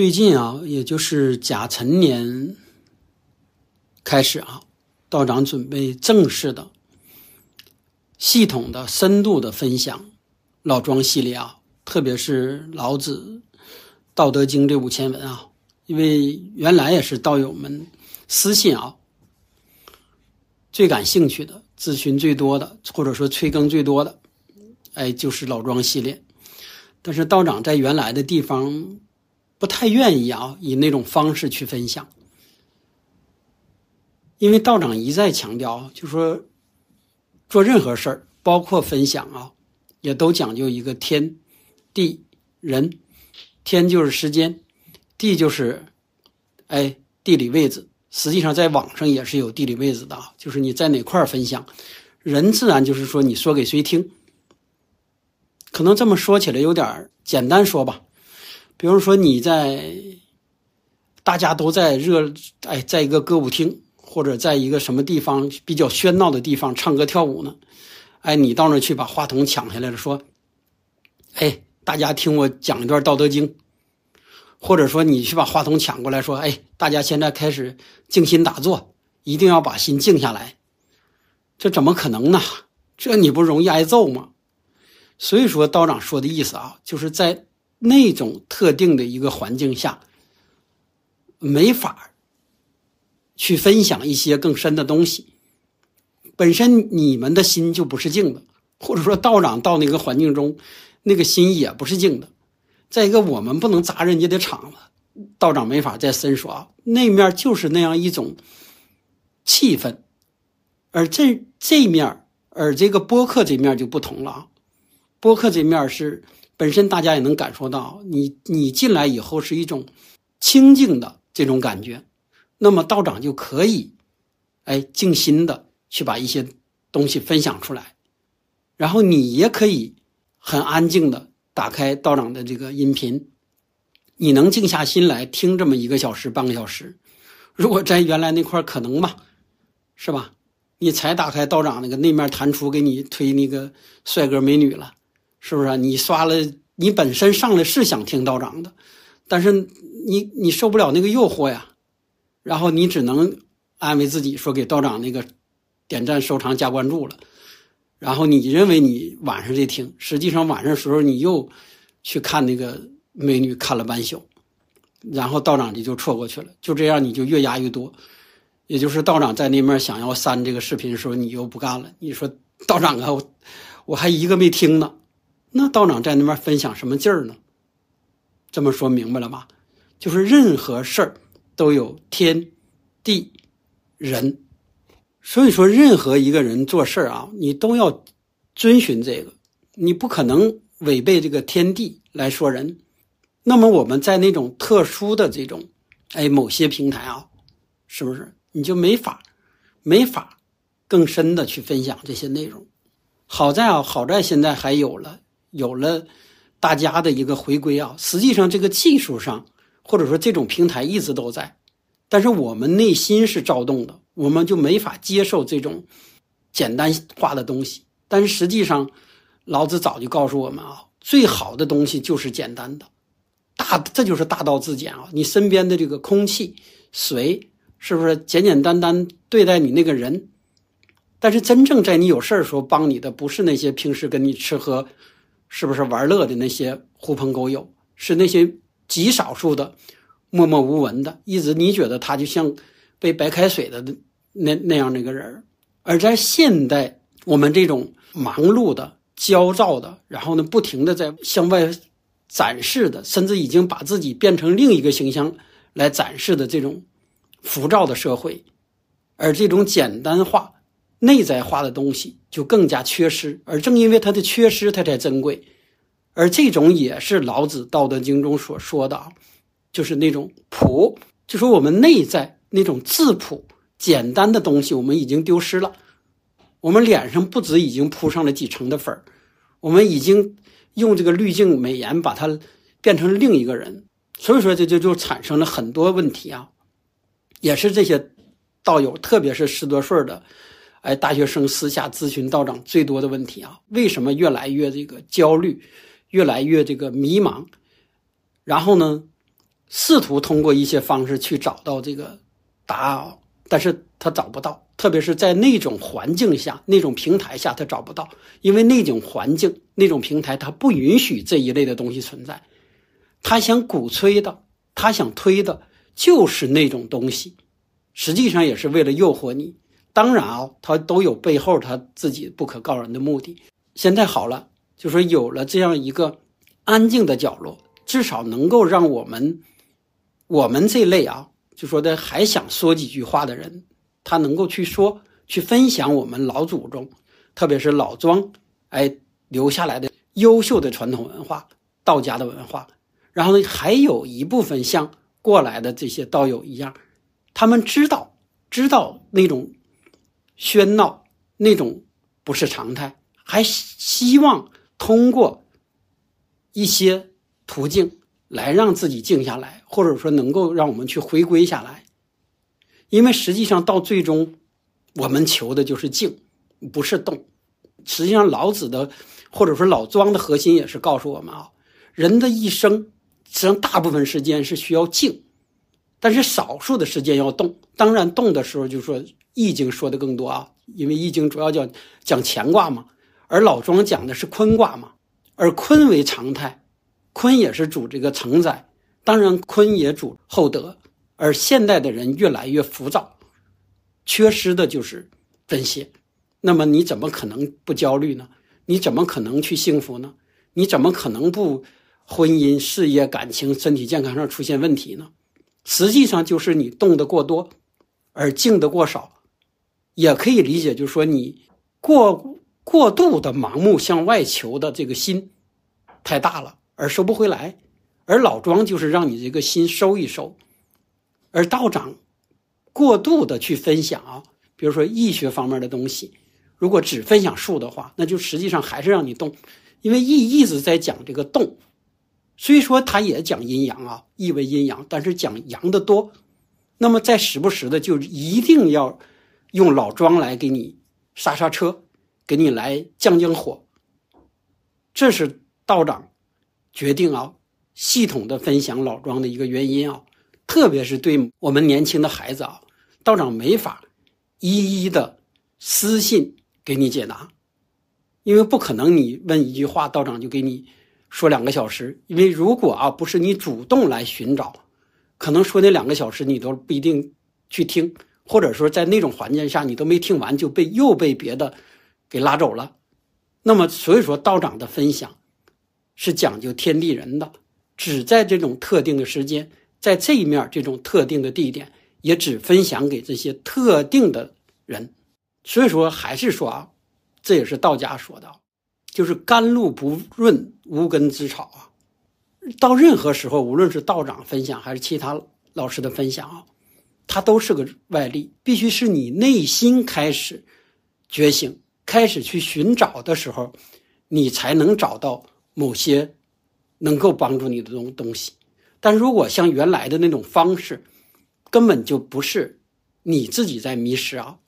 最近啊，也就是甲辰年开始啊，道长准备正式的、系统的、深度的分享老庄系列啊，特别是老子《道德经》这五千文啊，因为原来也是道友们私信啊最感兴趣的、咨询最多的，或者说催更最多的，哎，就是老庄系列。但是道长在原来的地方。不太愿意啊，以那种方式去分享，因为道长一再强调，就说做任何事儿，包括分享啊，也都讲究一个天地人。天就是时间，地就是哎地理位置。实际上，在网上也是有地理位置的啊，就是你在哪块分享，人自然就是说你说给谁听。可能这么说起来有点简单说吧。比如说你在，大家都在热哎，在一个歌舞厅或者在一个什么地方比较喧闹的地方唱歌跳舞呢，哎，你到那去把话筒抢下来了，说，哎，大家听我讲一段《道德经》，或者说你去把话筒抢过来，说，哎，大家现在开始静心打坐，一定要把心静下来，这怎么可能呢？这你不容易挨揍吗？所以说道长说的意思啊，就是在。那种特定的一个环境下，没法去分享一些更深的东西。本身你们的心就不是静的，或者说道长到那个环境中，那个心也不是静的。再一个，我们不能砸人家的场子，道长没法再深说啊。那面就是那样一种气氛，而这这面而这个播客这面就不同了啊。播客这面是。本身大家也能感受到，你你进来以后是一种清静的这种感觉，那么道长就可以，哎，静心的去把一些东西分享出来，然后你也可以很安静的打开道长的这个音频，你能静下心来听这么一个小时半个小时，如果在原来那块可能吗？是吧？你才打开道长那个那面弹出给你推那个帅哥美女了。是不是？你刷了，你本身上来是想听道长的，但是你你受不了那个诱惑呀，然后你只能安慰自己说给道长那个点赞、收藏、加关注了，然后你认为你晚上在听，实际上晚上时候你又去看那个美女看了半宿，然后道长你就错过去了，就这样你就越压越多，也就是道长在那面想要删这个视频的时候，你又不干了，你说道长啊，我我还一个没听呢。那道长在那边分享什么劲儿呢？这么说明白了吧？就是任何事儿都有天、地、人，所以说任何一个人做事儿啊，你都要遵循这个，你不可能违背这个天地来说人。那么我们在那种特殊的这种，哎，某些平台啊，是不是你就没法、没法更深的去分享这些内容？好在啊，好在现在还有了。有了大家的一个回归啊，实际上这个技术上或者说这种平台一直都在，但是我们内心是躁动的，我们就没法接受这种简单化的东西。但是实际上，老子早就告诉我们啊，最好的东西就是简单的，大这就是大道至简啊。你身边的这个空气、水，是不是简简单单对待你那个人？但是真正在你有事儿时候帮你的，不是那些平时跟你吃喝。是不是玩乐的那些狐朋狗友，是那些极少数的默默无闻的，一直你觉得他就像被白开水的那那样那个人而在现代我们这种忙碌的、焦躁的，然后呢不停的在向外展示的，甚至已经把自己变成另一个形象来展示的这种浮躁的社会，而这种简单化。内在化的东西就更加缺失，而正因为它的缺失，它才珍贵。而这种也是老子《道德经》中所说的啊，就是那种朴，就说我们内在那种质朴、简单的东西，我们已经丢失了。我们脸上不止已经铺上了几层的粉儿，我们已经用这个滤镜美颜把它变成另一个人。所以说，这就就产生了很多问题啊，也是这些道友，特别是十多岁的。哎，大学生私下咨询道长最多的问题啊，为什么越来越这个焦虑，越来越这个迷茫？然后呢，试图通过一些方式去找到这个答案，但是他找不到，特别是在那种环境下、那种平台下，他找不到，因为那种环境、那种平台，他不允许这一类的东西存在。他想鼓吹的，他想推的，就是那种东西，实际上也是为了诱惑你。当然啊，他都有背后他自己不可告人的目的。现在好了，就说有了这样一个安静的角落，至少能够让我们。我们这类啊，就说的还想说几句话的人，他能够去说、去分享我们老祖宗，特别是老庄哎留下来的优秀的传统文化、道家的文化。然后呢，还有一部分像过来的这些道友一样，他们知道知道那种喧闹那种不是常态，还希望通过一些途径。来让自己静下来，或者说能够让我们去回归下来，因为实际上到最终，我们求的就是静，不是动。实际上，老子的或者说老庄的核心也是告诉我们啊，人的一生实际上大部分时间是需要静，但是少数的时间要动。当然，动的时候就说《易经》说的更多啊，因为《易经》主要讲讲乾卦嘛，而老庄讲的是坤卦嘛，而坤为常态。坤也是主这个承载，当然坤也主厚德，而现代的人越来越浮躁，缺失的就是这些。那么你怎么可能不焦虑呢？你怎么可能去幸福呢？你怎么可能不婚姻、事业、感情、身体健康上出现问题呢？实际上就是你动得过多，而静得过少，也可以理解，就是说你过过度的盲目向外求的这个心太大了。而收不回来，而老庄就是让你这个心收一收，而道长过度的去分享啊，比如说易学方面的东西，如果只分享术的话，那就实际上还是让你动，因为易一直在讲这个动，虽说他也讲阴阳啊，易为阴阳，但是讲阳的多，那么在时不时的就一定要用老庄来给你刹刹车，给你来降降火，这是道长。决定啊，系统的分享老庄的一个原因啊，特别是对我们年轻的孩子啊，道长没法一一的私信给你解答，因为不可能你问一句话，道长就给你说两个小时。因为如果啊不是你主动来寻找，可能说那两个小时你都不一定去听，或者说在那种环境下你都没听完就被又被别的给拉走了。那么所以说道长的分享。是讲究天地人的，只在这种特定的时间，在这一面这种特定的地点，也只分享给这些特定的人。所以说，还是说啊，这也是道家说的，就是甘露不润，无根之草啊。到任何时候，无论是道长分享还是其他老师的分享啊，它都是个外力，必须是你内心开始觉醒，开始去寻找的时候，你才能找到。某些能够帮助你的东东西，但如果像原来的那种方式，根本就不是你自己在迷失啊，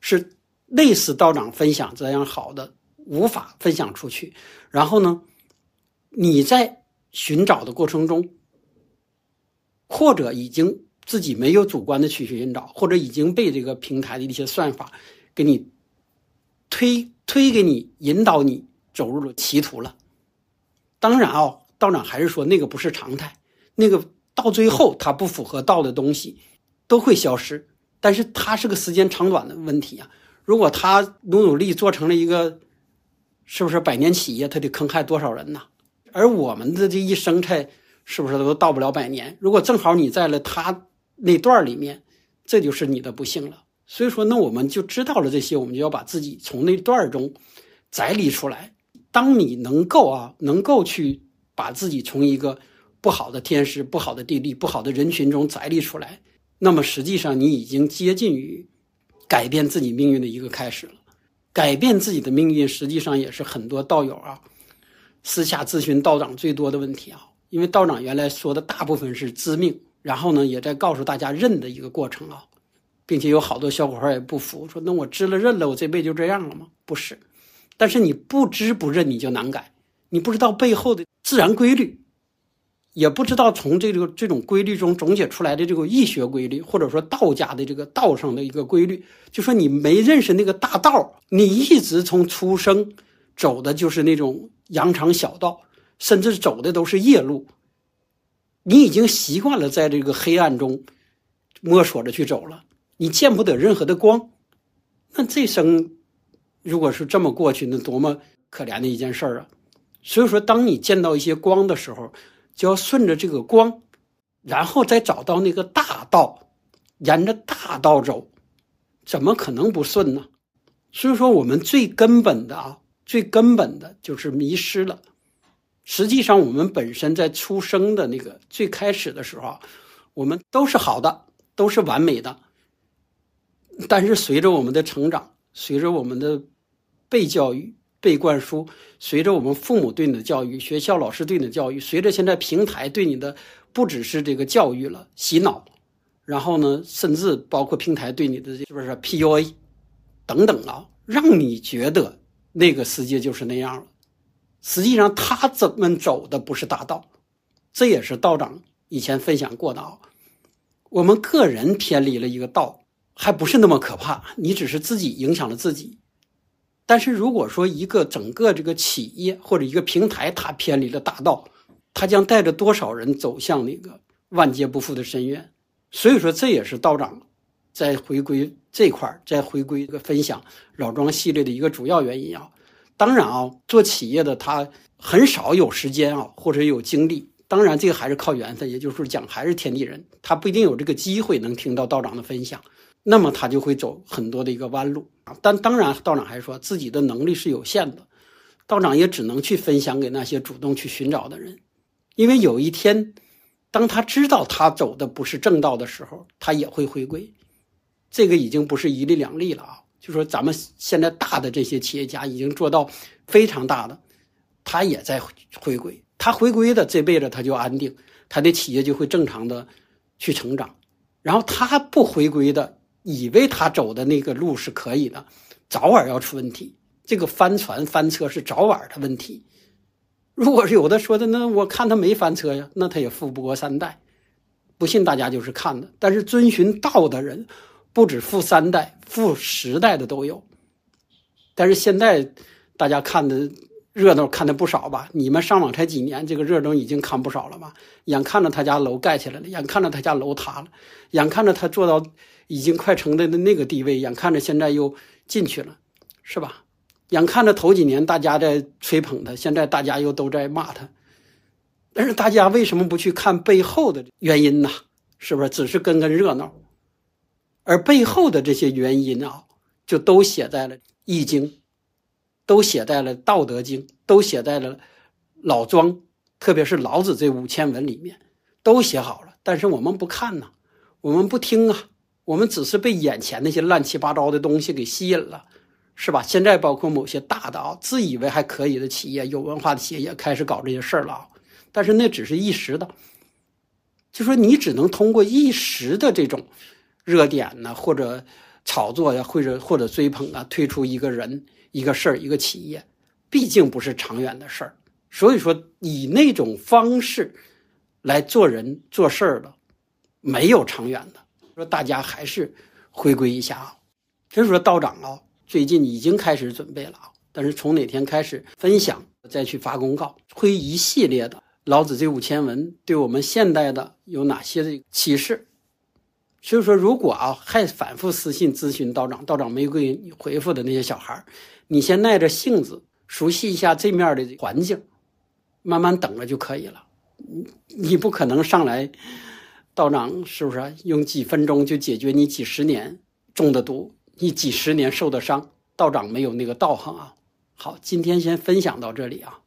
是类似道长分享这样好的无法分享出去。然后呢，你在寻找的过程中，或者已经自己没有主观的去寻找，或者已经被这个平台的一些算法给你推推给你引导你走入了歧途了。当然啊，道长还是说那个不是常态，那个到最后它不符合道的东西都会消失，但是它是个时间长短的问题啊。如果他努努力做成了一个，是不是百年企业，他得坑害多少人呢？而我们的这一生才是不是都到不了百年？如果正好你在了他那段里面，这就是你的不幸了。所以说，那我们就知道了这些，我们就要把自己从那段中摘离出来。当你能够啊，能够去把自己从一个不好的天时、不好的地利、不好的人群中摘离出来，那么实际上你已经接近于改变自己命运的一个开始了。改变自己的命运，实际上也是很多道友啊私下咨询道长最多的问题啊。因为道长原来说的大部分是知命，然后呢也在告诉大家认的一个过程啊，并且有好多小伙伴也不服，说那我知了认了，我这辈子就这样了吗？不是。但是你不知不认，你就难改。你不知道背后的自然规律，也不知道从这个这种规律中总结出来的这个易学规律，或者说道家的这个道上的一个规律，就说你没认识那个大道，你一直从出生走的就是那种羊肠小道，甚至走的都是夜路。你已经习惯了在这个黑暗中摸索着去走了，你见不得任何的光。那这生如果是这么过去，那多么可怜的一件事儿啊！所以说，当你见到一些光的时候，就要顺着这个光，然后再找到那个大道，沿着大道走，怎么可能不顺呢？所以说，我们最根本的啊，最根本的就是迷失了。实际上，我们本身在出生的那个最开始的时候，我们都是好的，都是完美的。但是随着我们的成长，随着我们的被教育。被灌输，随着我们父母对你的教育，学校老师对你的教育，随着现在平台对你的不只是这个教育了洗脑，然后呢，甚至包括平台对你的是不是 PUA 等等啊，让你觉得那个世界就是那样了。实际上，他怎么走的不是大道，这也是道长以前分享过的啊。我们个人偏离了一个道，还不是那么可怕，你只是自己影响了自己。但是如果说一个整个这个企业或者一个平台它偏离了大道，它将带着多少人走向那个万劫不复的深渊？所以说这也是道长在回归这块儿，在回归这个分享老庄系列的一个主要原因啊。当然啊，做企业的他很少有时间啊，或者有精力。当然这个还是靠缘分，也就是说讲还是天地人，他不一定有这个机会能听到道长的分享。那么他就会走很多的一个弯路啊，但当然道长还说自己的能力是有限的，道长也只能去分享给那些主动去寻找的人，因为有一天，当他知道他走的不是正道的时候，他也会回归。这个已经不是一例两例了啊，就说咱们现在大的这些企业家已经做到非常大的，他也在回归，他回归的这辈子他就安定，他的企业就会正常的去成长，然后他不回归的。以为他走的那个路是可以的，早晚要出问题。这个翻船翻车是早晚的问题。如果是有的说的，那我看他没翻车呀，那他也富不过三代。不信大家就是看的。但是遵循道的人，不止富三代，富十代的都有。但是现在大家看的热闹看的不少吧？你们上网才几年，这个热闹已经看不少了吧？眼看着他家楼盖起来了，眼看着他家楼塌了，眼看着他做到。已经快成的那个地位，眼看着现在又进去了，是吧？眼看着头几年大家在吹捧他，现在大家又都在骂他。但是大家为什么不去看背后的原因呢？是不是只是跟跟热闹？而背后的这些原因啊，就都写在了《易经》，都写在了《道德经》，都写在了老庄，特别是老子这五千文里面，都写好了。但是我们不看呢，我们不听啊。我们只是被眼前那些乱七八糟的东西给吸引了，是吧？现在包括某些大的啊，自以为还可以的企业、有文化的企业也开始搞这些事儿了啊。但是那只是一时的，就说你只能通过一时的这种热点呢，或者炒作呀，或者或者追捧啊，推出一个人、一个事儿、一个企业，毕竟不是长远的事儿。所以说，以那种方式来做人做事儿的，没有长远的。说大家还是回归一下啊，所以说道长啊，最近已经开始准备了啊，但是从哪天开始分享，再去发公告，会一系列的老子这五千文对我们现代的有哪些的启示？所以说，如果啊还反复私信咨询道长，道长没给回复的那些小孩你先耐着性子熟悉一下这面的环境，慢慢等着就可以了。你你不可能上来。道长是不是用几分钟就解决你几十年中的毒，你几十年受的伤？道长没有那个道行啊。好，今天先分享到这里啊。